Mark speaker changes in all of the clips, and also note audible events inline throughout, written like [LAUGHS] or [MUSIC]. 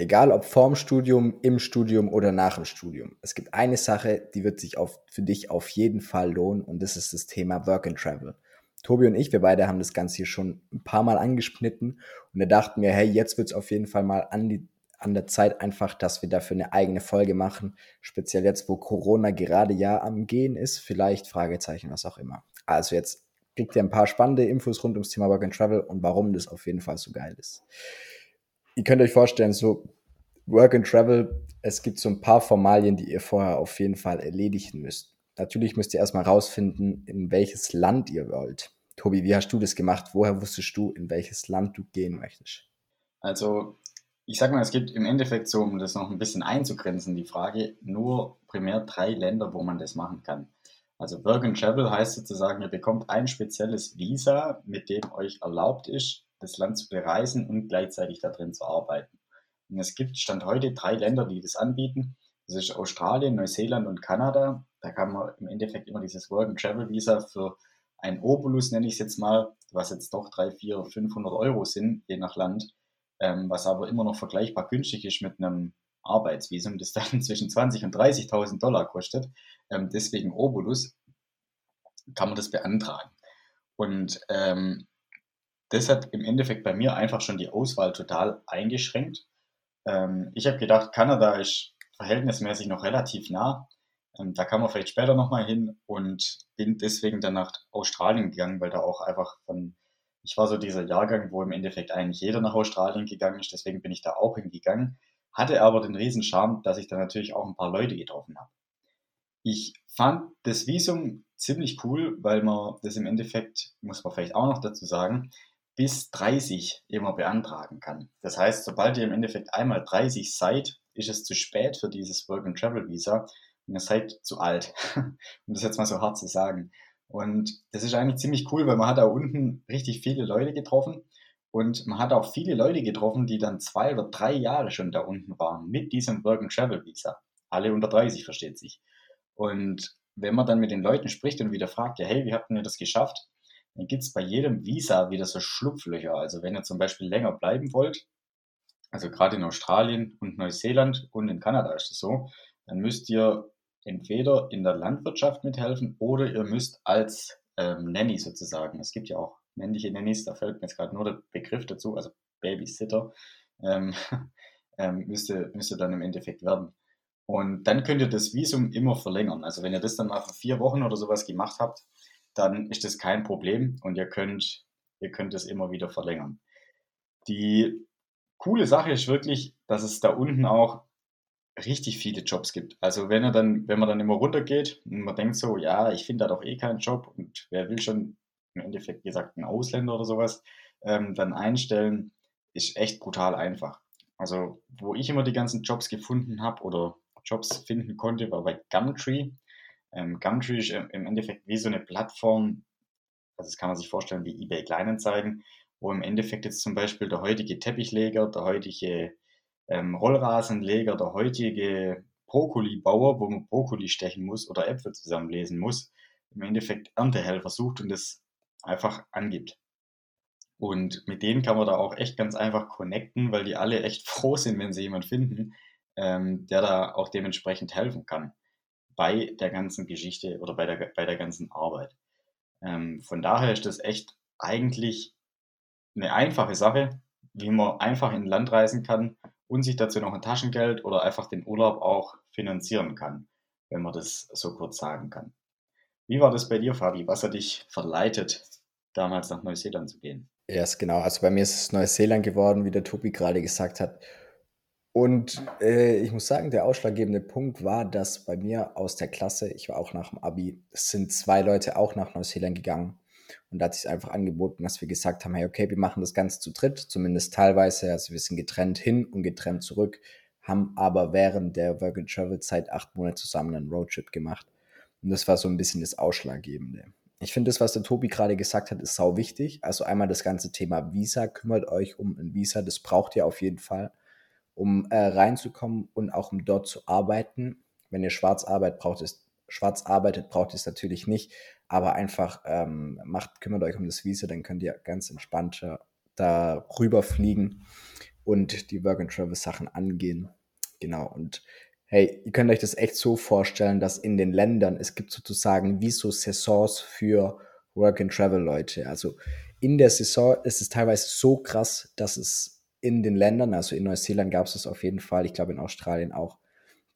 Speaker 1: Egal ob vorm Studium, im Studium oder nach dem Studium. Es gibt eine Sache, die wird sich auf, für dich auf jeden Fall lohnen und das ist das Thema Work and Travel. Tobi und ich, wir beide haben das Ganze hier schon ein paar Mal angeschnitten und wir dachten mir, hey, jetzt wird es auf jeden Fall mal an, die, an der Zeit einfach, dass wir dafür eine eigene Folge machen. Speziell jetzt, wo Corona gerade ja am Gehen ist, vielleicht Fragezeichen, was auch immer. Also jetzt kriegt ihr ein paar spannende Infos rund ums Thema Work and Travel und warum das auf jeden Fall so geil ist ihr könnt euch vorstellen, so Work and Travel, es gibt so ein paar Formalien, die ihr vorher auf jeden Fall erledigen müsst. Natürlich müsst ihr erstmal rausfinden, in welches Land ihr wollt. Tobi, wie hast du das gemacht? Woher wusstest du, in welches Land du gehen möchtest?
Speaker 2: Also, ich sag mal, es gibt im Endeffekt so, um das noch ein bisschen einzugrenzen, die Frage, nur primär drei Länder, wo man das machen kann. Also Work and Travel heißt sozusagen, ihr bekommt ein spezielles Visa, mit dem euch erlaubt ist, das Land zu bereisen und gleichzeitig da drin zu arbeiten. Und es gibt Stand heute drei Länder, die das anbieten. Das ist Australien, Neuseeland und Kanada. Da kann man im Endeffekt immer dieses Work and Travel Visa für ein Obolus, nenne ich es jetzt mal, was jetzt doch 3, 4, 500 Euro sind, je nach Land, ähm, was aber immer noch vergleichbar günstig ist mit einem Arbeitsvisum, das dann [LAUGHS] zwischen 20 und 30.000 Dollar kostet. Ähm, deswegen Obolus kann man das beantragen. Und ähm, das hat im Endeffekt bei mir einfach schon die Auswahl total eingeschränkt. Ähm, ich habe gedacht, Kanada ist verhältnismäßig noch relativ nah. Ähm, da kann man vielleicht später nochmal hin und bin deswegen dann nach Australien gegangen, weil da auch einfach von, ich war so dieser Jahrgang, wo im Endeffekt eigentlich jeder nach Australien gegangen ist, deswegen bin ich da auch hingegangen. Hatte aber den riesen Charme, dass ich da natürlich auch ein paar Leute getroffen habe. Ich fand das Visum ziemlich cool, weil man das im Endeffekt, muss man vielleicht auch noch dazu sagen, bis 30 immer beantragen kann. Das heißt, sobald ihr im Endeffekt einmal 30 seid, ist es zu spät für dieses Work and Travel Visa und ihr seid zu alt, [LAUGHS] um das jetzt mal so hart zu sagen. Und das ist eigentlich ziemlich cool, weil man hat da unten richtig viele Leute getroffen und man hat auch viele Leute getroffen, die dann zwei oder drei Jahre schon da unten waren mit diesem Work and Travel Visa. Alle unter 30 versteht sich. Und wenn man dann mit den Leuten spricht und wieder fragt, ja, hey, wie habt ihr das geschafft? Dann gibt es bei jedem Visa wieder so Schlupflöcher. Also wenn ihr zum Beispiel länger bleiben wollt, also gerade in Australien und Neuseeland und in Kanada ist es so, dann müsst ihr entweder in der Landwirtschaft mithelfen oder ihr müsst als ähm, Nanny sozusagen, es gibt ja auch männliche Nannies, da fällt mir jetzt gerade nur der Begriff dazu, also Babysitter, ähm, [LAUGHS] ähm, müsst, ihr, müsst ihr dann im Endeffekt werden. Und dann könnt ihr das Visum immer verlängern. Also wenn ihr das dann für vier Wochen oder sowas gemacht habt, dann ist das kein Problem und ihr könnt, ihr könnt es immer wieder verlängern. Die coole Sache ist wirklich, dass es da unten auch richtig viele Jobs gibt. Also wenn er dann, wenn man dann immer runtergeht und man denkt so, ja, ich finde da doch eh keinen Job und wer will schon im Endeffekt gesagt einen Ausländer oder sowas ähm, dann einstellen, ist echt brutal einfach. Also wo ich immer die ganzen Jobs gefunden habe oder Jobs finden konnte, war bei Gumtree. Ähm, Gumtree ist im Endeffekt wie so eine Plattform, also das kann man sich vorstellen wie eBay Kleinanzeigen, wo im Endeffekt jetzt zum Beispiel der heutige Teppichleger, der heutige ähm, Rollrasenleger, der heutige Brokkoli-Bauer, wo man Brokkoli stechen muss oder Äpfel zusammenlesen muss, im Endeffekt Erntehelfer sucht und das einfach angibt. Und mit denen kann man da auch echt ganz einfach connecten, weil die alle echt [LAUGHS] froh sind, wenn sie jemanden finden, ähm, der da auch dementsprechend helfen kann bei der ganzen Geschichte oder bei der, bei der ganzen Arbeit. Ähm, von daher ist das echt eigentlich eine einfache Sache, wie man einfach in Land reisen kann und sich dazu noch ein Taschengeld oder einfach den Urlaub auch finanzieren kann, wenn man das so kurz sagen kann. Wie war das bei dir, Fabi? Was hat dich verleitet, damals nach Neuseeland zu gehen?
Speaker 1: Ja, yes, genau. Also bei mir ist es Neuseeland geworden, wie der Tobi gerade gesagt hat. Und äh, ich muss sagen, der ausschlaggebende Punkt war, dass bei mir aus der Klasse, ich war auch nach dem Abi, es sind zwei Leute auch nach Neuseeland gegangen. Und da hat sich einfach angeboten, dass wir gesagt haben, hey, okay, wir machen das Ganze zu dritt, zumindest teilweise. Also wir sind getrennt hin und getrennt zurück, haben aber während der Work and Travel Zeit acht Monate zusammen einen Roadtrip gemacht. Und das war so ein bisschen das Ausschlaggebende. Ich finde, das, was der Tobi gerade gesagt hat, ist sau wichtig. Also einmal das ganze Thema Visa. Kümmert euch um ein Visa, das braucht ihr auf jeden Fall um äh, reinzukommen und auch um dort zu arbeiten. Wenn ihr schwarz arbeitet, braucht es schwarz arbeitet, braucht es natürlich nicht, aber einfach ähm, macht, kümmert euch um das Visa, dann könnt ihr ganz entspannt darüber fliegen. und die Work-and-Travel-Sachen angehen. Genau, und hey, ihr könnt euch das echt so vorstellen, dass in den Ländern, es gibt sozusagen wie so Saisons für Work-and-Travel-Leute. Also in der Saison ist es teilweise so krass, dass es in den Ländern, also in Neuseeland gab es das auf jeden Fall, ich glaube in Australien auch,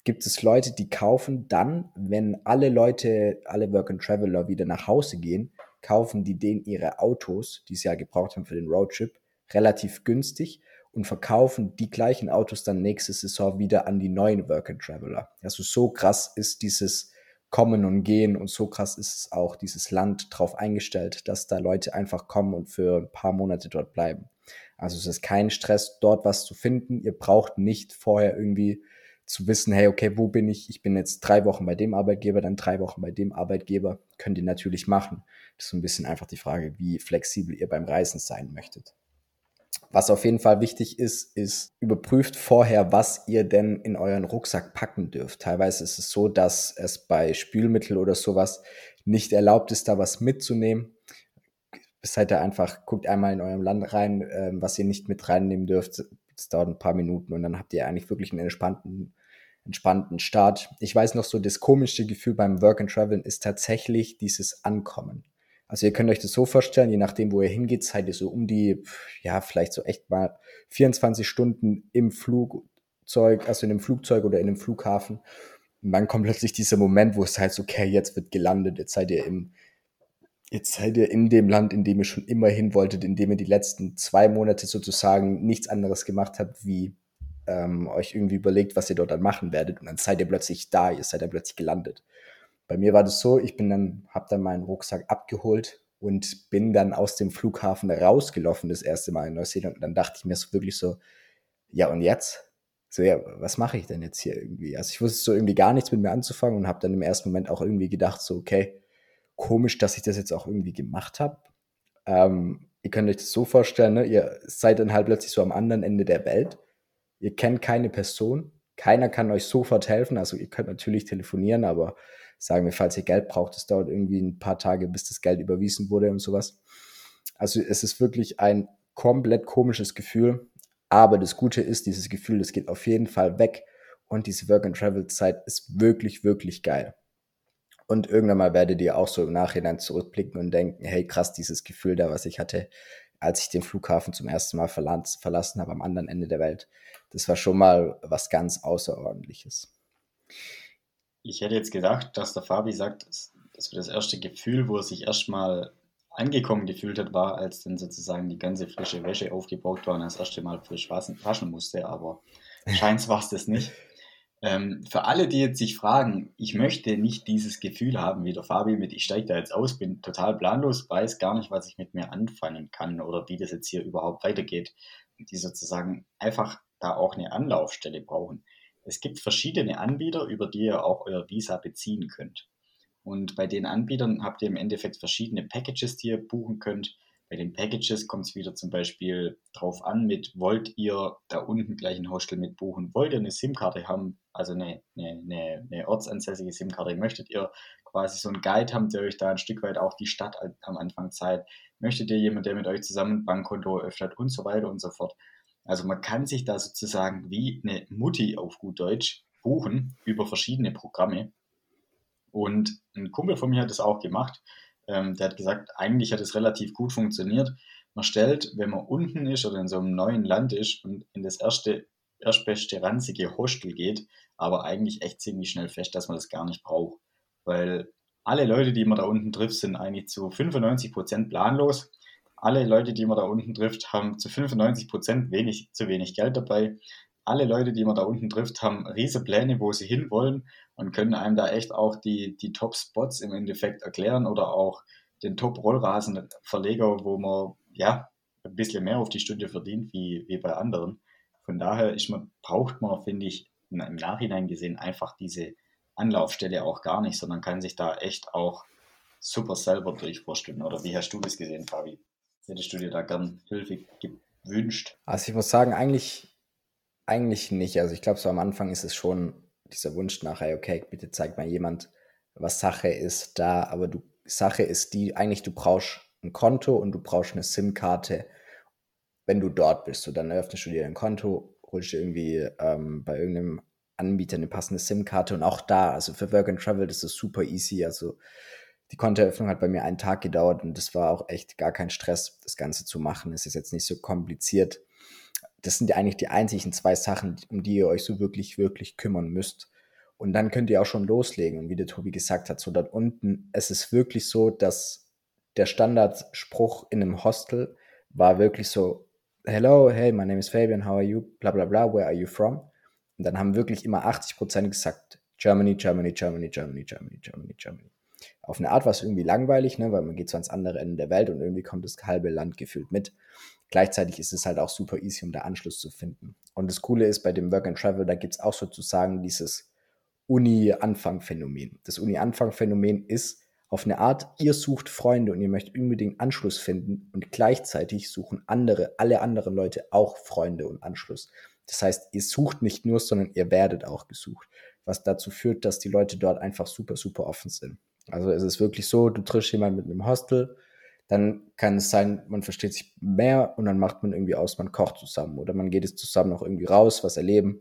Speaker 1: gibt es Leute, die kaufen dann, wenn alle Leute, alle Work-and-Traveler wieder nach Hause gehen, kaufen die denen ihre Autos, die sie ja gebraucht haben für den Roadtrip, relativ günstig und verkaufen die gleichen Autos dann nächste Saison wieder an die neuen Work-and-Traveler. Also so krass ist dieses Kommen und Gehen und so krass ist es auch dieses Land drauf eingestellt, dass da Leute einfach kommen und für ein paar Monate dort bleiben. Also es ist kein Stress, dort was zu finden. Ihr braucht nicht vorher irgendwie zu wissen, hey, okay, wo bin ich? Ich bin jetzt drei Wochen bei dem Arbeitgeber, dann drei Wochen bei dem Arbeitgeber. Könnt ihr natürlich machen. Das ist so ein bisschen einfach die Frage, wie flexibel ihr beim Reisen sein möchtet. Was auf jeden Fall wichtig ist, ist, überprüft vorher, was ihr denn in euren Rucksack packen dürft. Teilweise ist es so, dass es bei Spülmittel oder sowas nicht erlaubt ist, da was mitzunehmen. Seid ihr einfach, guckt einmal in eurem Land rein, äh, was ihr nicht mit reinnehmen dürft. Das dauert ein paar Minuten und dann habt ihr eigentlich wirklich einen entspannten, entspannten Start. Ich weiß noch so, das komische Gefühl beim Work and Traveln ist tatsächlich dieses Ankommen. Also ihr könnt euch das so vorstellen, je nachdem, wo ihr hingeht, seid ihr so um die, ja, vielleicht so echt mal 24 Stunden im Flugzeug, also in einem Flugzeug oder in einem Flughafen. Und dann kommt plötzlich dieser Moment, wo es heißt, okay, jetzt wird gelandet, jetzt seid ihr im, jetzt seid ihr in dem Land, in dem ihr schon immer hin wolltet, in dem ihr die letzten zwei Monate sozusagen nichts anderes gemacht habt, wie ähm, euch irgendwie überlegt, was ihr dort dann machen werdet. Und dann seid ihr plötzlich da, ihr seid dann plötzlich gelandet. Bei mir war das so, ich bin dann, habe dann meinen Rucksack abgeholt und bin dann aus dem Flughafen rausgelaufen das erste Mal in Neuseeland. Und dann dachte ich mir so wirklich so, ja und jetzt? So, ja, was mache ich denn jetzt hier irgendwie? Also ich wusste so irgendwie gar nichts mit mir anzufangen und habe dann im ersten Moment auch irgendwie gedacht, so, okay, komisch, dass ich das jetzt auch irgendwie gemacht habe. Ähm, ihr könnt euch das so vorstellen, ne? ihr seid dann halt plötzlich so am anderen Ende der Welt. Ihr kennt keine Person, keiner kann euch sofort helfen. Also ihr könnt natürlich telefonieren, aber sagen wir, falls ihr Geld braucht, es dauert irgendwie ein paar Tage, bis das Geld überwiesen wurde und sowas. Also es ist wirklich ein komplett komisches Gefühl. Aber das Gute ist, dieses Gefühl, das geht auf jeden Fall weg. Und diese Work-and-Travel-Zeit ist wirklich, wirklich geil. Und irgendwann mal werdet ihr auch so im Nachhinein zurückblicken und denken, hey krass, dieses Gefühl da, was ich hatte, als ich den Flughafen zum ersten Mal verlassen habe am anderen Ende der Welt, das war schon mal was ganz Außerordentliches.
Speaker 2: Ich hätte jetzt gedacht, dass der Fabi sagt, dass das erste Gefühl, wo er sich erstmal angekommen gefühlt hat, war, als dann sozusagen die ganze frische Wäsche aufgebaut war und das erste Mal frisch waschen musste, aber [LAUGHS] scheint war es das nicht. Ähm, für alle, die jetzt sich fragen, ich möchte nicht dieses Gefühl haben wie der Fabi mit, ich steige da jetzt aus, bin total planlos, weiß gar nicht, was ich mit mir anfangen kann oder wie das jetzt hier überhaupt weitergeht, die sozusagen einfach da auch eine Anlaufstelle brauchen. Es gibt verschiedene Anbieter, über die ihr auch euer Visa beziehen könnt. Und bei den Anbietern habt ihr im Endeffekt verschiedene Packages, die ihr buchen könnt. Bei den Packages kommt es wieder zum Beispiel drauf an, mit wollt ihr da unten gleich ein Hostel mit buchen? Wollt ihr eine SIM-Karte haben, also eine, eine, eine, ortsansässige SIM-Karte? Möchtet ihr quasi so einen Guide haben, der euch da ein Stück weit auch die Stadt am Anfang zeigt? Möchtet ihr jemanden, der mit euch zusammen ein Bankkonto eröffnet und so weiter und so fort? Also man kann sich da sozusagen wie eine Mutti auf gut Deutsch buchen über verschiedene Programme. Und ein Kumpel von mir hat das auch gemacht. Ähm, der hat gesagt, eigentlich hat es relativ gut funktioniert. Man stellt, wenn man unten ist oder in so einem neuen Land ist und in das erste, erstbeste ranzige Hostel geht, aber eigentlich echt ziemlich schnell fest, dass man das gar nicht braucht. Weil alle Leute, die man da unten trifft, sind eigentlich zu 95 Prozent planlos alle Leute, die man da unten trifft, haben zu 95 Prozent wenig, zu wenig Geld dabei. Alle Leute, die man da unten trifft, haben riesige Pläne, wo sie hinwollen und können einem da echt auch die, die Top-Spots im Endeffekt erklären oder auch den Top-Rollrasenverleger, wo man ja ein bisschen mehr auf die Stunde verdient wie, wie bei anderen. Von daher ist man, braucht man, finde ich, im Nachhinein gesehen einfach diese Anlaufstelle auch gar nicht, sondern kann sich da echt auch super selber durchvorstellen. Oder wie hast du das gesehen, Fabi? Hättest du dir da gern Hilfe gewünscht?
Speaker 1: Also ich muss sagen, eigentlich, eigentlich nicht. Also ich glaube, so am Anfang ist es schon dieser Wunsch nachher, okay, bitte zeig mal jemand, was Sache ist da. Aber du, Sache ist die, eigentlich du brauchst ein Konto und du brauchst eine SIM-Karte. wenn du dort bist. So, dann eröffnest du dir ein Konto, holst dir irgendwie ähm, bei irgendeinem Anbieter eine passende SIM-Karte und auch da, also für Work and Travel, das ist super easy. Also die Kontoeröffnung hat bei mir einen Tag gedauert und das war auch echt gar kein Stress, das Ganze zu machen. Es ist jetzt nicht so kompliziert. Das sind ja eigentlich die einzigen zwei Sachen, um die ihr euch so wirklich, wirklich kümmern müsst. Und dann könnt ihr auch schon loslegen. Und wie der Tobi gesagt hat, so dort unten, es ist wirklich so, dass der Standardspruch in einem Hostel war wirklich so, hello, hey, my name is Fabian, how are you, bla bla bla, where are you from? Und dann haben wirklich immer 80 Prozent gesagt, Germany, Germany, Germany, Germany, Germany, Germany, Germany. Auf eine Art war es irgendwie langweilig, ne, weil man geht so ans andere Ende der Welt und irgendwie kommt das halbe Land gefühlt mit. Gleichzeitig ist es halt auch super easy, um da Anschluss zu finden. Und das Coole ist bei dem Work and Travel, da gibt es auch sozusagen dieses Uni-Anfang-Phänomen. Das Uni-Anfang-Phänomen ist auf eine Art, ihr sucht Freunde und ihr möchtet unbedingt Anschluss finden und gleichzeitig suchen andere, alle anderen Leute auch Freunde und Anschluss. Das heißt, ihr sucht nicht nur, sondern ihr werdet auch gesucht, was dazu führt, dass die Leute dort einfach super, super offen sind. Also es ist wirklich so, du triffst jemanden mit einem Hostel, dann kann es sein, man versteht sich mehr und dann macht man irgendwie aus, man kocht zusammen oder man geht es zusammen noch irgendwie raus, was erleben.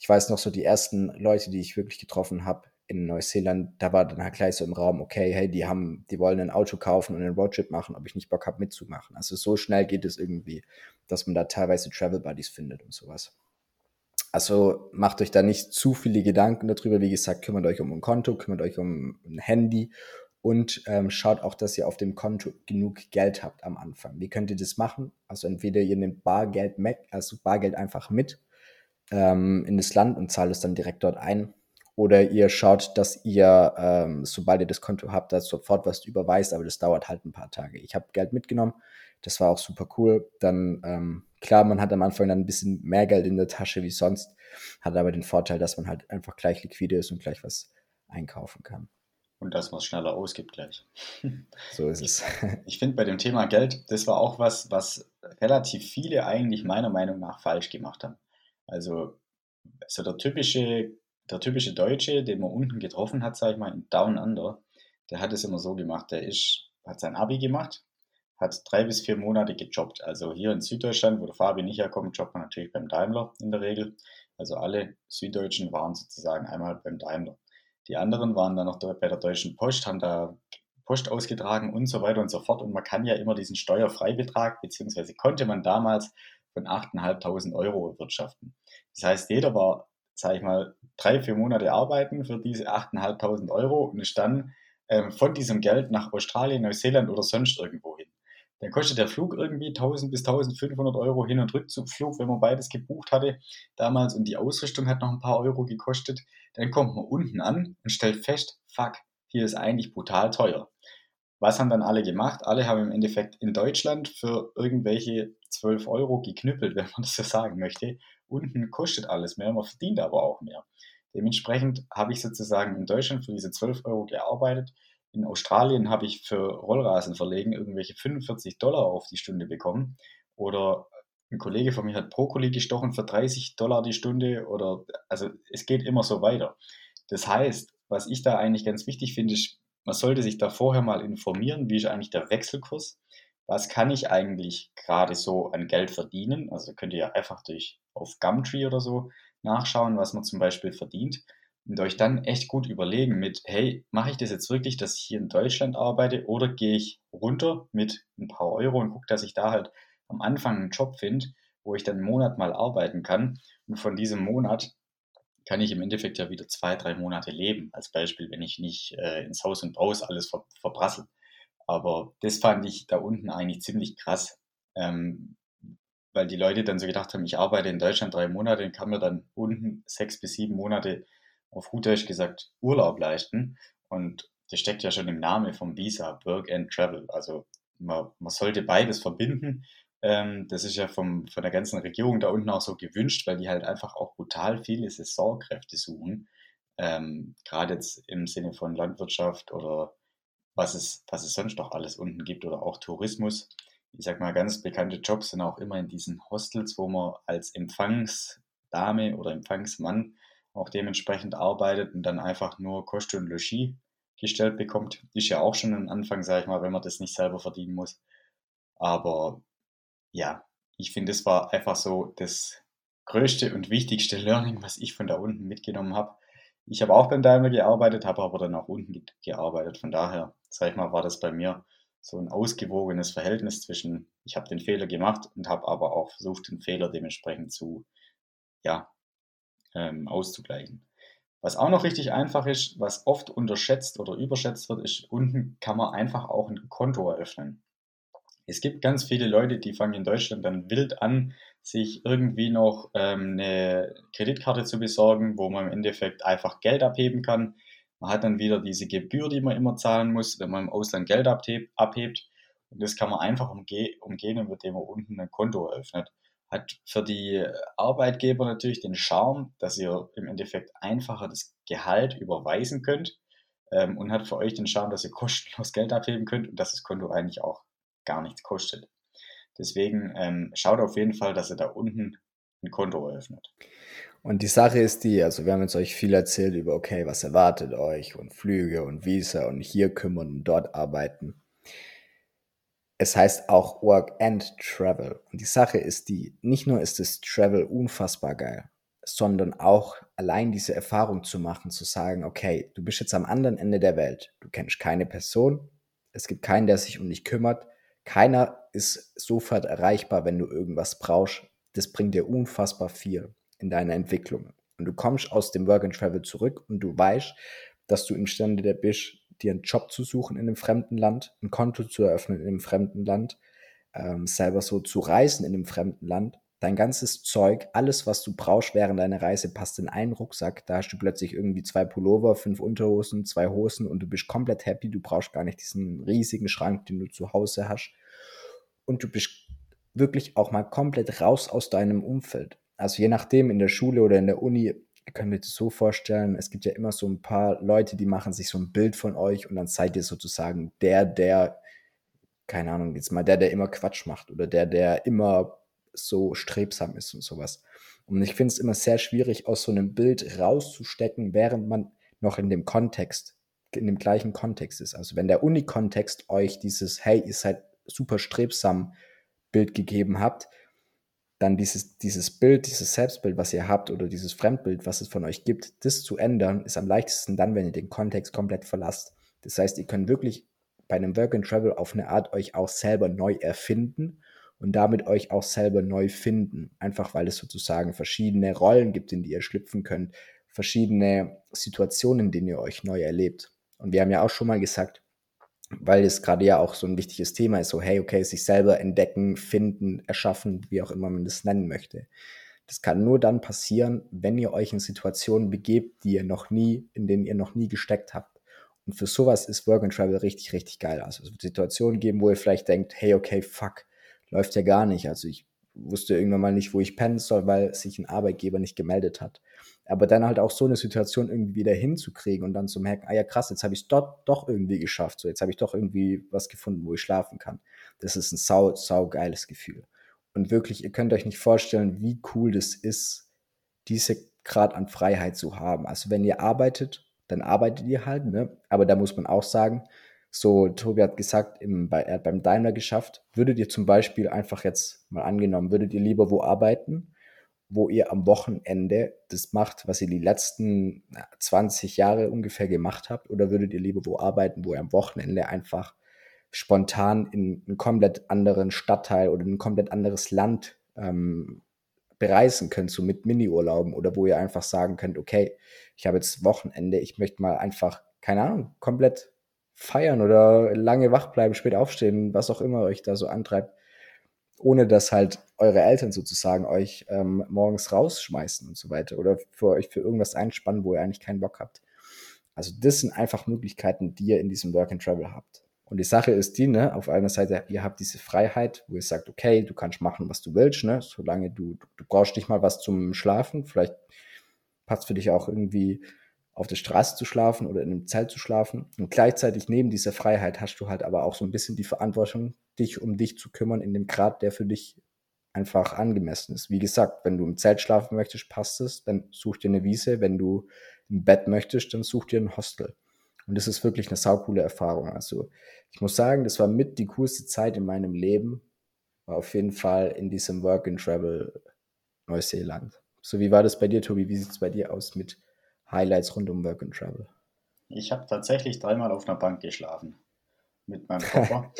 Speaker 1: Ich weiß noch so, die ersten Leute, die ich wirklich getroffen habe in Neuseeland, da war dann halt gleich so im Raum, okay, hey, die haben, die wollen ein Auto kaufen und einen Roadtrip machen, ob ich nicht Bock habe mitzumachen. Also so schnell geht es irgendwie, dass man da teilweise Travel Buddies findet und sowas. Also macht euch da nicht zu viele Gedanken darüber. Wie gesagt, kümmert euch um ein Konto, kümmert euch um ein Handy und ähm, schaut auch, dass ihr auf dem Konto genug Geld habt am Anfang. Wie könnt ihr das machen? Also entweder ihr nehmt Bargeld also Bargeld einfach mit ähm, in das Land und zahlt es dann direkt dort ein. Oder ihr schaut, dass ihr, ähm, sobald ihr das Konto habt, da sofort was überweist, aber das dauert halt ein paar Tage. Ich habe Geld mitgenommen, das war auch super cool. Dann ähm, Klar, man hat am Anfang dann ein bisschen mehr Geld in der Tasche wie sonst, hat aber den Vorteil, dass man halt einfach gleich liquide ist und gleich was einkaufen kann.
Speaker 2: Und dass man es schneller ausgibt gleich. [LAUGHS]
Speaker 1: So ist es. [LAUGHS]
Speaker 2: Ich finde bei dem Thema Geld, das war auch was, was relativ viele eigentlich meiner Meinung nach falsch gemacht haben. Also so der typische, der typische Deutsche, den man unten getroffen hat, sag ich mal, in Down Under, der hat es immer so gemacht, der ist, hat sein Abi gemacht, hat drei bis vier Monate gejobbt. Also hier in Süddeutschland, wo der Fabi nicht herkommt, jobbt man natürlich beim Daimler in der Regel. Also alle Süddeutschen waren sozusagen einmal beim Daimler. Die anderen waren dann noch bei der Deutschen Post, haben da Post ausgetragen und so weiter und so fort. Und man kann ja immer diesen Steuerfreibetrag, beziehungsweise konnte man damals von 8.500 Euro erwirtschaften. Das heißt, jeder war, sage ich mal, drei, vier Monate arbeiten für diese 8.500 Euro und ist dann ähm, von diesem Geld nach Australien, Neuseeland oder sonst irgendwo hin. Dann kostet der Flug irgendwie 1000 bis 1500 Euro Hin- und Rückzugflug, wenn man beides gebucht hatte damals und die Ausrüstung hat noch ein paar Euro gekostet. Dann kommt man unten an und stellt fest, fuck, hier ist eigentlich brutal teuer. Was haben dann alle gemacht? Alle haben im Endeffekt in Deutschland für irgendwelche 12 Euro geknüppelt, [LAUGHS] wenn man das so sagen möchte. Unten kostet alles mehr, man verdient aber auch mehr. Dementsprechend habe ich sozusagen in Deutschland für diese 12 Euro gearbeitet in Australien habe ich für Rollrasen verlegen irgendwelche 45 Dollar auf die Stunde bekommen. Oder ein Kollege von mir hat Brokkoli gestochen für 30 Dollar die Stunde. Oder also es geht immer so weiter. Das heißt, was ich da eigentlich ganz wichtig finde, ist, man sollte sich da vorher mal informieren, wie ist eigentlich der Wechselkurs. Was kann ich eigentlich gerade so an Geld verdienen? Also könnt ihr ja einfach durch auf Gumtree oder so nachschauen, was man zum Beispiel verdient und euch dann echt gut überlegen mit, hey, mache ich das jetzt wirklich, dass ich hier in Deutschland arbeite oder gehe ich runter mit ein paar Euro und gucke, dass ich da halt am Anfang einen Job finde, wo ich dann einen Monat mal arbeiten kann und von diesem Monat kann ich im Endeffekt ja wieder zwei, drei Monate leben. Als Beispiel, wenn ich nicht äh, ins Haus und Haus alles ver verbrassel. Aber das fand ich da unten eigentlich ziemlich krass, ähm, weil die Leute dann so gedacht haben, ich arbeite in Deutschland drei Monate und kann mir dann unten sechs bis sieben Monate auf gut Deutsch gesagt Urlaub leisten. Und das steckt ja schon im Namen vom Visa, Work and Travel. Also man, man sollte beides verbinden. Ähm, das ist ja vom, von der ganzen Regierung da unten auch so gewünscht, weil die halt einfach auch brutal viele Saisonkräfte suchen. Ähm, Gerade jetzt im Sinne von Landwirtschaft oder was es, was es sonst noch alles unten gibt oder auch Tourismus. Ich sag mal, ganz bekannte Jobs sind auch immer in diesen Hostels, wo man als Empfangsdame oder Empfangsmann auch dementsprechend arbeitet und dann einfach nur Kost und Logis gestellt bekommt, ist ja auch schon ein Anfang, sage ich mal, wenn man das nicht selber verdienen muss. Aber ja, ich finde, das war einfach so das größte und wichtigste [LAUGHS] Learning, was ich von da unten mitgenommen habe. Ich habe auch beim Daimler gearbeitet, habe aber dann auch unten gearbeitet. Von daher, sag ich mal, war das bei mir so ein ausgewogenes Verhältnis zwischen, ich habe den Fehler gemacht und habe aber auch versucht, den Fehler dementsprechend zu, ja, ähm, auszugleichen. Was auch noch richtig einfach ist, was oft unterschätzt oder überschätzt wird, ist, unten kann man einfach auch ein Konto eröffnen. Es gibt ganz viele Leute, die fangen in Deutschland dann wild an, sich irgendwie noch ähm, eine Kreditkarte zu besorgen, wo man im Endeffekt einfach Geld abheben kann. Man hat dann wieder diese Gebühr, die man immer zahlen muss, wenn man im Ausland Geld abhebt. Und das kann man einfach umge umgehen, indem man unten ein Konto eröffnet. Hat für die Arbeitgeber natürlich den Charme, dass ihr im Endeffekt einfacher das Gehalt überweisen könnt ähm, und hat für euch den Charme, dass ihr [LAUGHS] kostenlos Geld abheben könnt und dass das Konto eigentlich auch gar nichts kostet. Deswegen ähm, schaut auf jeden Fall, dass ihr da unten ein Konto eröffnet.
Speaker 1: Und die Sache ist die, also wir haben jetzt euch viel erzählt über, okay, was erwartet euch und Flüge und Visa und hier kümmern und dort arbeiten. Es heißt auch Work and Travel. Und die Sache ist die, nicht nur ist das Travel unfassbar geil, sondern auch allein diese Erfahrung zu machen, zu sagen, okay, du bist jetzt am anderen Ende der Welt, du kennst keine Person, es gibt keinen, der sich um dich kümmert, keiner ist sofort erreichbar, wenn du irgendwas brauchst. Das bringt dir unfassbar viel in deiner Entwicklung. Und du kommst aus dem Work and Travel zurück und du weißt, dass du imstande bist, dir einen Job zu suchen in einem fremden Land, ein Konto zu eröffnen in einem fremden Land, ähm, selber so zu reisen in einem fremden Land. Dein ganzes Zeug, alles, was du brauchst während deiner Reise, passt in einen Rucksack. Da hast du plötzlich irgendwie zwei Pullover, fünf Unterhosen, zwei Hosen und du bist komplett happy. Du brauchst gar nicht diesen riesigen Schrank, den du zu Hause hast. Und du bist wirklich auch mal komplett raus aus deinem Umfeld. Also je nachdem, in der Schule oder in der Uni, ihr könnt euch das so vorstellen, es gibt ja immer so ein paar Leute, die machen sich so ein Bild von euch und dann seid ihr sozusagen der, der, keine Ahnung, jetzt mal der, der immer Quatsch macht oder der, der immer so strebsam ist und sowas. Und ich finde es immer sehr schwierig, aus so einem Bild rauszustecken, während man noch in dem Kontext, in dem gleichen Kontext ist. Also wenn der Uni-Kontext euch dieses, hey, ihr seid super strebsam Bild gegeben habt, dann dieses, dieses Bild, dieses Selbstbild, was ihr habt oder dieses Fremdbild, was es von euch gibt, das zu ändern, ist am leichtesten dann, wenn ihr den Kontext komplett verlasst. Das heißt, ihr könnt wirklich bei einem Work and Travel auf eine Art euch auch selber neu erfinden und damit euch auch selber neu finden. Einfach weil es sozusagen verschiedene Rollen gibt, in die ihr schlüpfen könnt, verschiedene Situationen, in denen ihr euch neu erlebt. Und wir haben ja auch schon mal gesagt, weil es gerade ja auch so ein wichtiges Thema ist, so hey, okay, sich selber entdecken, finden, erschaffen, wie auch immer man das nennen möchte. Das kann nur dann passieren, wenn ihr euch in Situationen begebt, die ihr noch nie, in denen ihr noch nie gesteckt habt. Und für sowas ist Work and Travel richtig, richtig geil. Also es wird Situationen geben, wo ihr vielleicht denkt, hey, okay, fuck, läuft ja gar nicht. Also ich wusste irgendwann mal nicht, wo ich pennen soll, weil sich ein Arbeitgeber nicht gemeldet hat. Aber dann halt auch so eine Situation irgendwie wieder hinzukriegen und dann zu merken, ah ja krass, jetzt habe ich es dort doch irgendwie geschafft. So, jetzt habe ich doch irgendwie was gefunden, wo ich schlafen kann. Das ist ein sau, sau geiles Gefühl. Und wirklich, ihr könnt euch nicht vorstellen, wie cool das ist, diese Grad an Freiheit zu haben. Also wenn ihr arbeitet, dann arbeitet ihr halt, ne? Aber da muss man auch sagen, so, Tobi hat gesagt, im, bei, er hat beim Daimler geschafft. Würdet ihr zum Beispiel einfach jetzt mal angenommen, würdet ihr lieber wo arbeiten, wo ihr am Wochenende das macht, was ihr die letzten 20 Jahre ungefähr gemacht habt, oder würdet ihr lieber wo arbeiten, wo ihr am Wochenende einfach spontan in einen komplett anderen Stadtteil oder ein komplett anderes Land ähm, bereisen könnt, so mit Mini-Urlauben? Oder wo ihr einfach sagen könnt, okay, ich habe jetzt Wochenende, ich möchte mal einfach, keine Ahnung, komplett feiern oder lange wach bleiben, spät aufstehen, was auch immer euch da so antreibt, ohne dass halt eure Eltern sozusagen euch ähm, morgens rausschmeißen und so weiter oder für euch für irgendwas einspannen, wo ihr eigentlich keinen Bock habt. Also das sind einfach Möglichkeiten, die ihr in diesem Work and Travel habt. Und die Sache ist die, ne, auf einer Seite, ihr habt diese Freiheit, wo ihr sagt, okay, du kannst machen, was du willst, ne, solange du, du, du brauchst nicht mal was zum Schlafen, vielleicht passt für dich auch irgendwie auf der Straße zu schlafen oder in einem Zelt zu schlafen. Und gleichzeitig neben dieser Freiheit hast du halt aber auch so ein bisschen die Verantwortung, dich um dich zu kümmern in dem Grad, der für dich einfach angemessen ist. Wie gesagt, wenn du im Zelt schlafen möchtest, passt es, dann such dir eine Wiese. Wenn du ein Bett möchtest, dann such dir ein Hostel. Und das ist wirklich eine saukoole Erfahrung. Also ich muss sagen, das war mit die coolste Zeit in meinem Leben, war auf jeden Fall in diesem Work and Travel Neuseeland. So, wie war das bei dir, Tobi? Wie sieht es bei dir aus mit Highlights rund um Work and Travel?
Speaker 2: Ich habe tatsächlich dreimal auf einer Bank geschlafen mit meinem Koffer,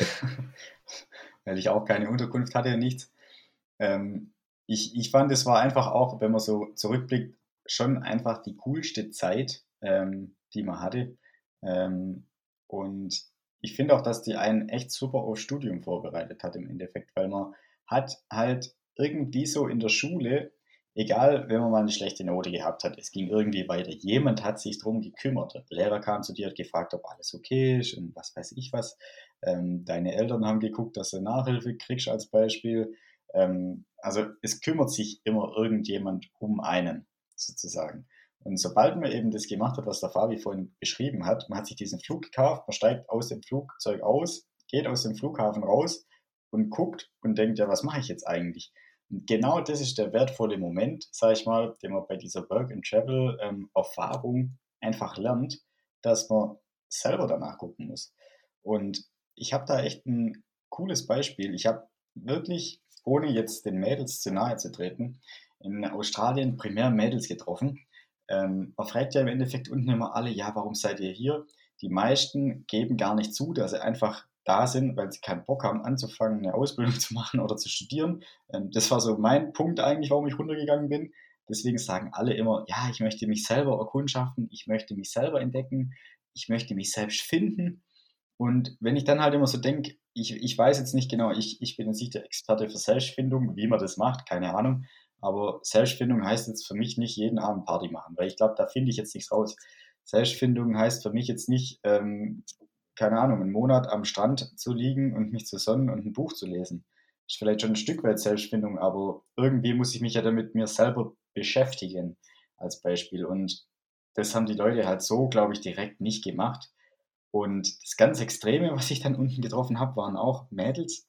Speaker 2: [LAUGHS] weil ich auch keine Unterkunft hatte nichts. Ähm, ich, ich fand, es war einfach auch, wenn man so zurückblickt, schon einfach die coolste Zeit, ähm, die man hatte. Ähm, und ich finde auch, dass die einen echt super aufs Studium vorbereitet hat im Endeffekt, weil man hat halt irgendwie so in der Schule, egal, wenn man mal eine schlechte Note gehabt hat, es ging irgendwie weiter. Jemand hat sich drum gekümmert. Der Lehrer kam zu dir, hat gefragt, ob alles okay ist und was weiß ich was. Ähm, deine Eltern haben geguckt, dass du Nachhilfe kriegst als Beispiel. Ähm, also es kümmert sich immer irgendjemand um einen sozusagen. Und sobald man eben das gemacht hat, was der Fabi vorhin beschrieben hat, man hat sich diesen Flug gekauft, man steigt aus dem Flugzeug aus, geht aus dem Flughafen raus und guckt und denkt, ja, was mache ich jetzt eigentlich? Genau das ist der wertvolle Moment, sage ich mal, den man bei dieser Work and Travel ähm, einfach lernt, dass man selber danach gucken muss. Und ich habe da echt ein cooles Beispiel. Ich habe wirklich, ohne jetzt den Mädels zu nahe zu treten, in Australien primär Mädels getroffen. Ähm, man fragt ja im Endeffekt unten immer alle, ja, warum seid ihr hier? Die meisten geben gar nicht zu, dass sie einfach da sind, weil sie keinen Bock haben, anzufangen, eine Ausbildung [LAUGHS] zu machen oder zu studieren. Ähm, das war so mein Punkt eigentlich, warum ich runtergegangen bin. Deswegen sagen alle immer, ja, ich möchte mich selber erkundschaften, ich möchte mich selber entdecken, ich möchte mich selbst finden. Und wenn ich dann halt immer so denke, ich, ich weiß jetzt nicht genau, ich, ich bin jetzt nicht der Experte für Selbstfindung, wie man das macht, keine Ahnung. Aber Selbstfindung heißt jetzt für mich nicht jeden Abend Party machen, weil ich glaube, da finde ich jetzt nichts raus. Selbstfindung heißt für mich jetzt nicht, ähm, keine Ahnung, einen Monat am Strand zu liegen und mich zu sonnen und ein Buch zu lesen. Ist vielleicht schon ein Stück weit Selbstfindung, aber irgendwie muss ich mich ja damit mir selber beschäftigen, als Beispiel. Und das haben die Leute halt so, glaube ich, direkt nicht gemacht. Und das ganz Extreme, [LAUGHS] was ich dann unten getroffen habe, waren auch Mädels,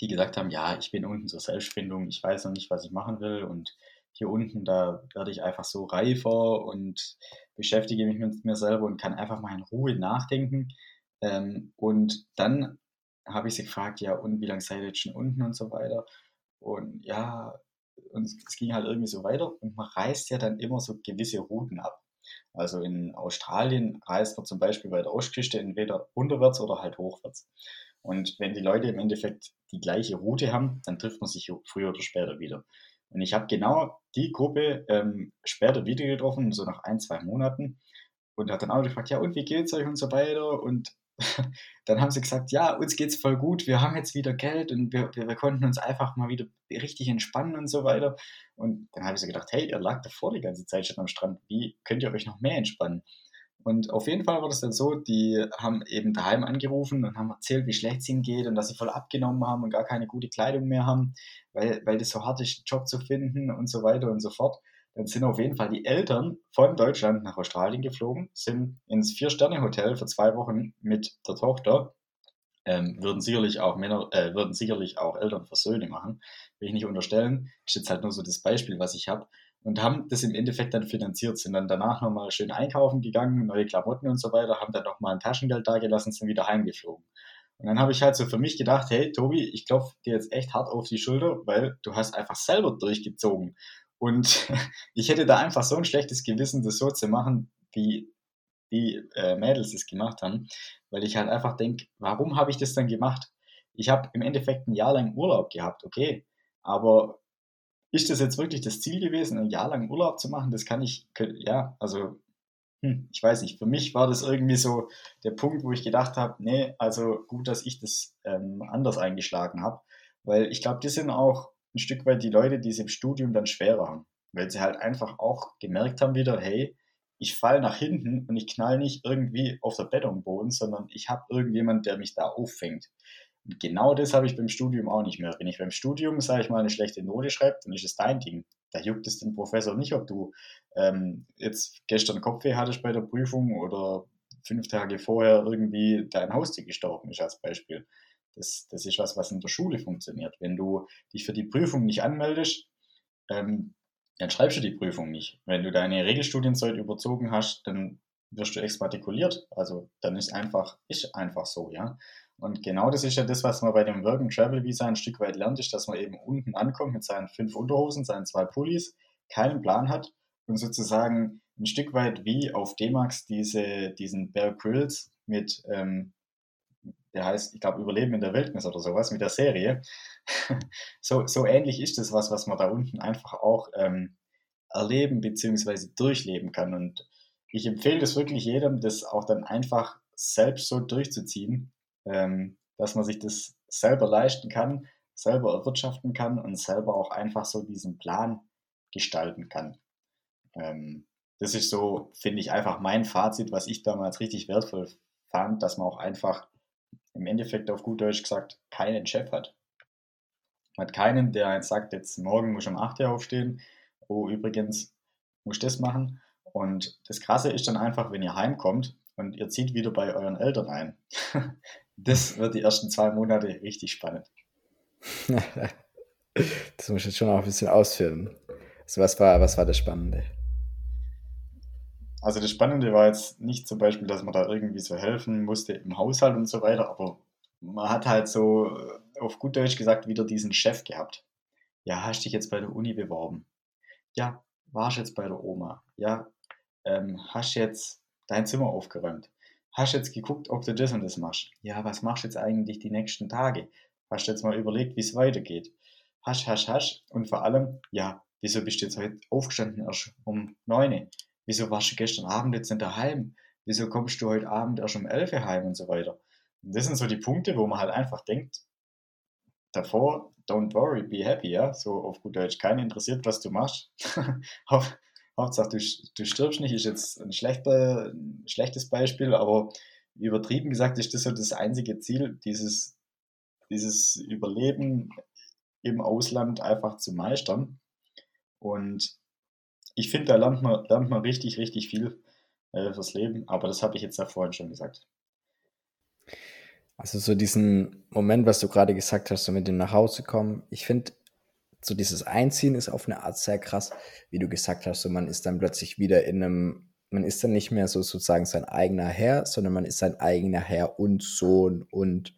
Speaker 2: die gesagt haben, ja, ich bin unten zur Selbstfindung, ich weiß noch nicht, was ich machen will und hier unten, da werde ich einfach so reifer und beschäftige mich mit mir selber und kann einfach mal in Ruhe nachdenken. Ähm, und dann habe ich sie gefragt, ja, und wie lange seid ihr jetzt schon unten und so weiter. Und ja, und es ging halt irgendwie so weiter und man reist ja dann immer so gewisse Routen ab. Also in Australien reist man zum Beispiel bei der Ostküste entweder unterwärts oder halt hochwärts. Und wenn die Leute im Endeffekt die gleiche Route haben, dann trifft man sich früher oder später wieder. Und ich habe genau die Gruppe ähm, später wieder getroffen, so nach ein, zwei Monaten, und hat dann auch gefragt, ja, und wie geht's euch und so weiter. Und [LAUGHS] dann haben sie gesagt, ja, uns geht's voll gut, wir haben jetzt wieder Geld und wir, wir, konnten uns einfach mal wieder richtig entspannen und so weiter. Und dann habe ich so gedacht, hey, ihr lag davor die ganze Zeit schon am Strand, wie könnt ihr euch noch mehr entspannen? Und auf jeden Fall war das dann so, die haben eben daheim angerufen und haben erzählt, wie schlecht es ihnen geht und dass sie voll abgenommen haben und gar keine gute Kleidung mehr haben, weil, weil das so hart ist, einen Job zu finden und so weiter und so fort. Dann sind auf jeden Fall die Eltern von Deutschland nach Australien geflogen, sind ins Vier-Sterne-Hotel für zwei Wochen mit der Tochter. Ähm, würden sicherlich auch Männer, äh, würden sicherlich auch Eltern für Söhne machen, will ich nicht unterstellen. Ist jetzt halt nur so das Beispiel, was ich habe und haben das im Endeffekt dann finanziert, sind dann danach nochmal schön einkaufen gegangen, neue Klamotten und so weiter, haben dann nochmal ein Taschengeld da gelassen, sind wieder heimgeflogen. Und dann habe ich halt so für mich gedacht, hey Tobi, ich klopfe dir jetzt echt hart auf die Schulter, weil du hast einfach selber durchgezogen. Und [LAUGHS] ich hätte da einfach so ein schlechtes Gewissen, das so zu machen, wie die äh, Mädels es gemacht haben, weil ich halt einfach denke, warum habe ich das dann gemacht? Ich habe im Endeffekt ein Jahr lang Urlaub gehabt, okay, aber ist das jetzt wirklich das Ziel gewesen, ein Jahr lang Urlaub zu machen? Das kann ich, ja, also, hm, ich weiß nicht. Für mich war das irgendwie so der Punkt, wo ich gedacht habe, nee, also gut, dass ich das ähm, anders eingeschlagen habe, weil ich glaube, die sind auch ein Stück weit die Leute, die es im Studium dann schwerer haben, weil sie halt einfach auch gemerkt haben wieder, hey, ich falle nach hinten und ich knall nicht irgendwie auf der Betonboden, sondern ich habe irgendjemand, der mich da auffängt. Und genau das habe ich beim Studium auch nicht mehr. Wenn ich beim Studium, sage ich mal, eine schlechte Note schreibe, dann ist es dein Ding. Da juckt es den Professor nicht, ob du ähm, jetzt gestern Kopfweh hattest bei der Prüfung oder fünf Tage vorher irgendwie dein Haustier gestorben ist als Beispiel. Das, das ist was, was in der Schule funktioniert. Wenn du dich für die Prüfung nicht anmeldest, ähm, dann schreibst du die Prüfung nicht. Wenn du deine Regelstudienzeit überzogen hast, dann wirst du exmatrikuliert. Also dann ist einfach, ist einfach so, ja. Und genau das ist ja das, was man bei dem Work and Travel Visa ein Stück weit lernt, ist, dass man eben unten ankommt mit seinen fünf Unterhosen, seinen zwei Pullis, keinen Plan hat und sozusagen ein Stück weit wie auf D-Max diese, diesen Bear Grylls mit, ähm, der heißt, ich glaube, Überleben in der Wildnis oder sowas, mit der Serie. [LAUGHS] so, so ähnlich ist das was, was man da unten einfach auch ähm, erleben bzw. durchleben kann. Und ich empfehle das wirklich jedem, das auch dann einfach selbst so durchzuziehen, ähm, dass man sich das selber leisten kann, selber erwirtschaften kann und selber auch einfach so diesen Plan gestalten kann. Ähm, das ist so, finde ich, einfach mein Fazit, was ich damals richtig wertvoll fand, dass man auch einfach im Endeffekt auf gut Deutsch gesagt keinen Chef hat. Man hat keinen, der jetzt sagt, jetzt morgen muss ich um 8 Uhr aufstehen. Oh, übrigens, muss das machen. Und das Krasse ist dann einfach, wenn ihr heimkommt und ihr zieht wieder bei euren Eltern ein. [LAUGHS] das wird die ersten zwei Monate richtig spannend. [LAUGHS]
Speaker 1: das muss ich jetzt schon auch ein bisschen ausführen. Also was war, was war das Spannende?
Speaker 2: Also das Spannende war jetzt nicht zum Beispiel, dass man da irgendwie so helfen musste im Haushalt und so weiter, aber man hat halt so auf gut Deutsch gesagt wieder diesen Chef gehabt. Ja, hast dich jetzt bei der Uni beworben? Ja, warst jetzt bei der Oma? Ja, ähm, hast jetzt dein Zimmer aufgeräumt? Hast jetzt geguckt, ob du das und das machst? Ja, was machst du jetzt eigentlich die nächsten Tage? Hast jetzt mal überlegt, wie es weitergeht? Hasch, hasch, hasch. Und vor allem, ja, wieso bist du jetzt heute aufgestanden erst um neun? Wieso warst du gestern Abend jetzt nicht daheim? Wieso kommst du heute Abend erst um elf heim und so weiter? Und das sind so die Punkte, wo man halt einfach denkt, davor, don't worry, be happy, ja, so auf gut Deutsch, keiner interessiert, was du machst. [LAUGHS] Hauptsache, du, du stirbst nicht, ist jetzt ein, schlechter, ein schlechtes Beispiel, aber übertrieben gesagt ist das so das einzige Ziel, dieses, dieses Überleben im Ausland einfach zu meistern. Und ich finde, da lernt man, lernt man richtig, richtig viel äh, fürs Leben, aber das habe ich jetzt ja vorhin schon gesagt.
Speaker 1: Also so diesen Moment, was du gerade gesagt hast, so mit dem nach Hause kommen, ich finde, so dieses Einziehen ist auf eine Art sehr krass, wie du gesagt hast, so man ist dann plötzlich wieder in einem, man ist dann nicht mehr so sozusagen sein eigener Herr, sondern man ist sein eigener Herr und Sohn und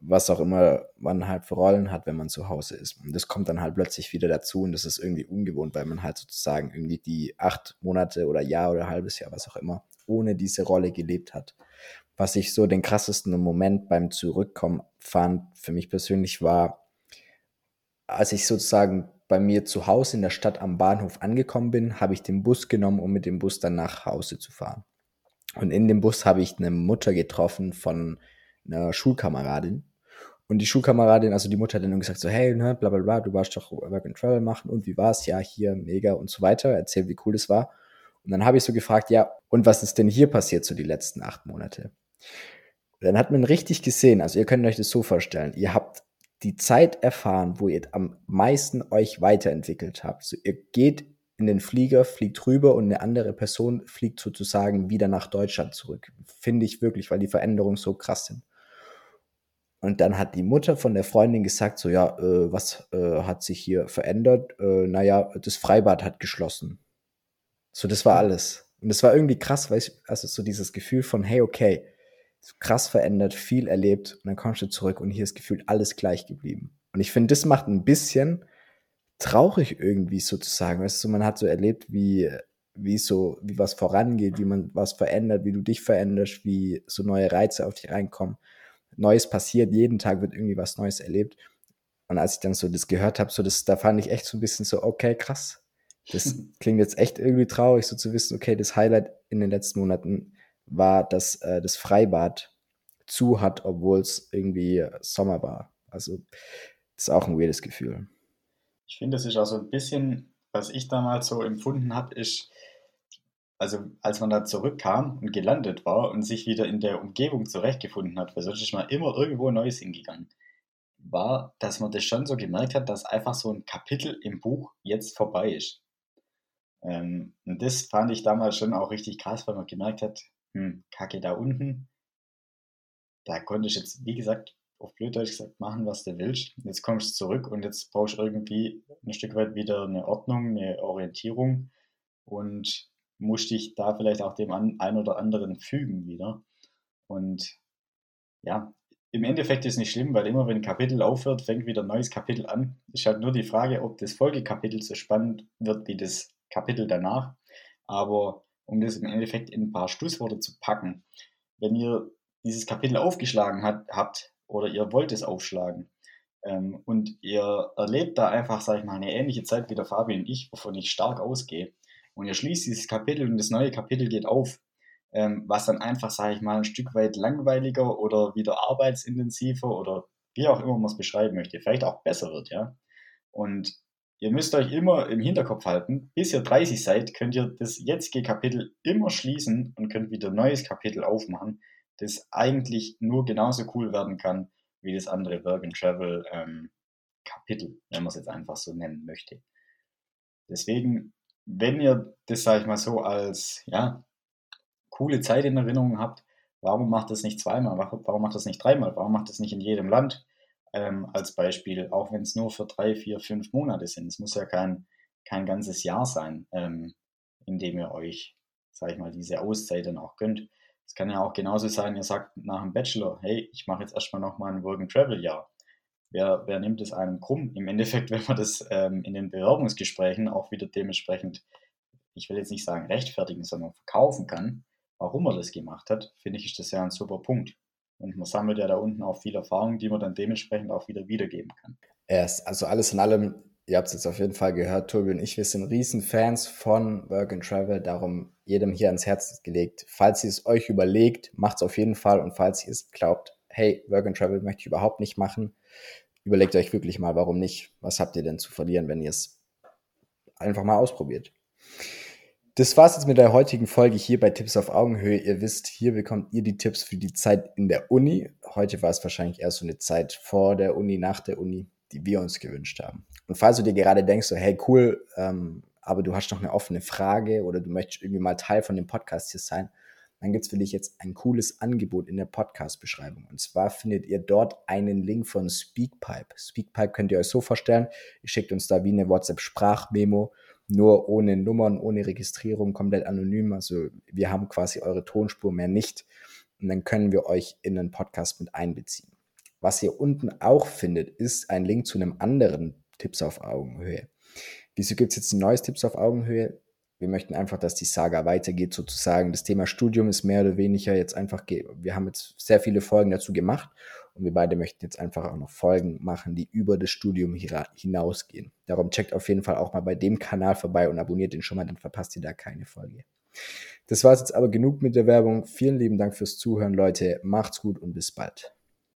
Speaker 1: was auch immer man halt für Rollen hat, wenn man zu Hause ist. Und das kommt dann halt plötzlich wieder dazu und das ist irgendwie ungewohnt, weil man halt sozusagen irgendwie die acht Monate oder Jahr oder halbes Jahr, was auch immer, ohne diese Rolle gelebt hat. Was ich so den krassesten Moment beim Zurückkommen fand, für mich persönlich war, als ich sozusagen bei mir zu Hause in der Stadt am Bahnhof angekommen bin, habe ich den Bus genommen, um mit dem Bus dann nach Hause zu fahren. Und in dem Bus habe ich eine Mutter getroffen von einer Schulkameradin. Und die Schulkameradin, also die Mutter hat dann gesagt so, hey, ne, bla bla bla, du warst doch Work and Travel machen und wie war's? Ja, hier, mega und so weiter. Erzähl, wie cool das war. Und dann habe ich so gefragt, ja, und was ist denn hier passiert so die letzten acht Monate? Und dann hat man richtig gesehen, also ihr könnt euch das so vorstellen, ihr habt die Zeit erfahren, wo ihr am meisten euch weiterentwickelt habt. So, ihr geht in den Flieger, fliegt rüber und eine andere Person fliegt sozusagen wieder nach Deutschland zurück. Finde ich wirklich, weil die Veränderungen so krass sind. Und dann hat die Mutter von der Freundin gesagt, so ja, äh, was äh, hat sich hier verändert? Äh, naja, das Freibad hat geschlossen. So, das war alles. Und das war irgendwie krass, weil ich, also so dieses Gefühl von, hey, okay, krass verändert, viel erlebt und dann kommst du zurück und hier ist gefühlt alles gleich geblieben. Und ich finde, das macht ein bisschen traurig irgendwie sozusagen. Weißt du, man hat so erlebt, wie, wie so, wie was vorangeht, wie man was verändert, wie du dich veränderst, wie so neue Reize auf dich reinkommen. Neues passiert, jeden Tag wird irgendwie was Neues erlebt. Und als ich dann so das gehört habe, so das, da fand ich echt so ein bisschen so, okay, krass. Das [LAUGHS] klingt jetzt echt irgendwie traurig, so zu wissen, okay, das Highlight in den letzten Monaten war, dass äh, das Freibad zu hat, obwohl es irgendwie Sommer war. Also das ist auch ein weirdes Gefühl.
Speaker 2: Ich finde, das ist auch so ein bisschen, was ich damals so empfunden habe, ist, also als man da zurückkam und gelandet war und sich wieder in der Umgebung zurechtgefunden hat, weil sonst ist man immer irgendwo Neues hingegangen, war, dass man das schon so gemerkt hat, dass einfach so ein Kapitel im Buch jetzt vorbei ist. Ähm, und das fand ich damals schon auch richtig krass, weil man gemerkt hat, hm, Kacke da unten, da konnte ich jetzt, wie gesagt, auf blöd Deutsch gesagt, machen, was du willst. Jetzt kommst du zurück und jetzt brauchst du irgendwie ein Stück weit wieder eine Ordnung, eine Orientierung und musst dich da vielleicht auch dem ein oder anderen fügen wieder. Und ja, im Endeffekt ist nicht schlimm, weil immer wenn ein Kapitel aufhört, fängt wieder ein neues Kapitel an. Ist halt nur die Frage, ob das Folgekapitel so spannend wird wie das Kapitel danach. Aber um das im Endeffekt in ein paar Schlussworte zu packen, wenn ihr dieses Kapitel aufgeschlagen hat, habt oder ihr wollt es aufschlagen ähm, und ihr erlebt da einfach, sag ich mal, eine ähnliche Zeit wie der Fabi und ich, wovon ich stark ausgehe, und ihr schließt dieses Kapitel und das neue Kapitel geht auf, ähm, was dann einfach, sage ich mal, ein Stück weit langweiliger oder wieder arbeitsintensiver oder wie auch immer man es beschreiben möchte, vielleicht auch besser wird, ja. Und ihr müsst euch immer im Hinterkopf halten, bis ihr 30 seid, könnt ihr das jetzige Kapitel immer schließen und könnt wieder ein neues Kapitel aufmachen, das eigentlich nur genauso cool werden kann wie das andere Work and Travel ähm, Kapitel, wenn man es jetzt einfach so nennen möchte. Deswegen, wenn ihr das, sage ich mal so, als ja, coole Zeit in Erinnerung habt, warum macht das nicht zweimal, warum macht das nicht dreimal, warum macht das nicht in jedem Land ähm, als Beispiel, auch wenn es nur für drei, vier, fünf Monate sind. Es muss ja kein, kein ganzes Jahr sein, ähm, in dem ihr euch, sage ich mal, diese Auszeit dann auch gönnt. Es kann ja auch genauso sein, ihr sagt nach dem Bachelor, hey, ich mache jetzt erstmal nochmal ein Work-and-Travel-Jahr. Wer, wer nimmt es einem krumm? Im Endeffekt, [LAUGHS] wenn man das ähm, in den Bewerbungsgesprächen auch wieder dementsprechend, ich will jetzt nicht sagen rechtfertigen, sondern verkaufen kann, warum er das gemacht hat, finde ich, ist das ja ein super Punkt. Und man sammelt ja da unten auch viel Erfahrung, die man dann dementsprechend auch wieder wiedergeben kann.
Speaker 1: Erst, also alles in allem, ihr habt es jetzt auf jeden Fall gehört, Tobi und ich, wir sind Riesenfans von Work and Travel, darum jedem hier ans Herz gelegt. Falls ihr es euch überlegt, macht es auf jeden Fall und falls ihr es glaubt, hey, Work and Travel möchte ich überhaupt nicht machen, überlegt euch wirklich mal, warum nicht. Was habt ihr denn zu verlieren, wenn ihr es einfach mal ausprobiert? Das war's jetzt mit der heutigen Folge hier bei Tipps auf Augenhöhe. Ihr wisst, hier bekommt ihr die Tipps für die Zeit in der Uni. Heute war es wahrscheinlich erst so eine Zeit vor der Uni, nach der Uni, die wir uns gewünscht haben. Und falls du dir gerade denkst, so, hey, cool, ähm, aber du hast noch eine offene Frage oder du möchtest irgendwie mal Teil von dem Podcast hier sein, dann gibt's für dich jetzt ein cooles Angebot in der Podcast-Beschreibung. Und zwar findet ihr dort einen Link von Speakpipe. Speakpipe könnt ihr euch so vorstellen, ihr schickt uns da wie eine WhatsApp-Sprachmemo nur ohne Nummern, ohne Registrierung, komplett anonym. Also wir haben quasi eure Tonspur mehr nicht. Und dann können wir euch in den Podcast mit einbeziehen. Was ihr unten auch findet, ist ein Link zu einem anderen Tipps auf Augenhöhe. Wieso gibt es jetzt ein neues Tipps auf Augenhöhe? Wir möchten einfach, dass die Saga weitergeht, sozusagen. Das Thema Studium ist mehr oder weniger jetzt einfach, wir haben jetzt sehr viele Folgen dazu gemacht und wir beide möchten jetzt einfach auch noch Folgen machen, die über das Studium hinausgehen. Darum checkt auf jeden Fall auch mal bei dem Kanal vorbei und abonniert den schon mal, dann verpasst ihr da keine Folge. Das war es jetzt aber genug mit der Werbung. Vielen lieben Dank fürs Zuhören, Leute. Macht's gut und bis bald.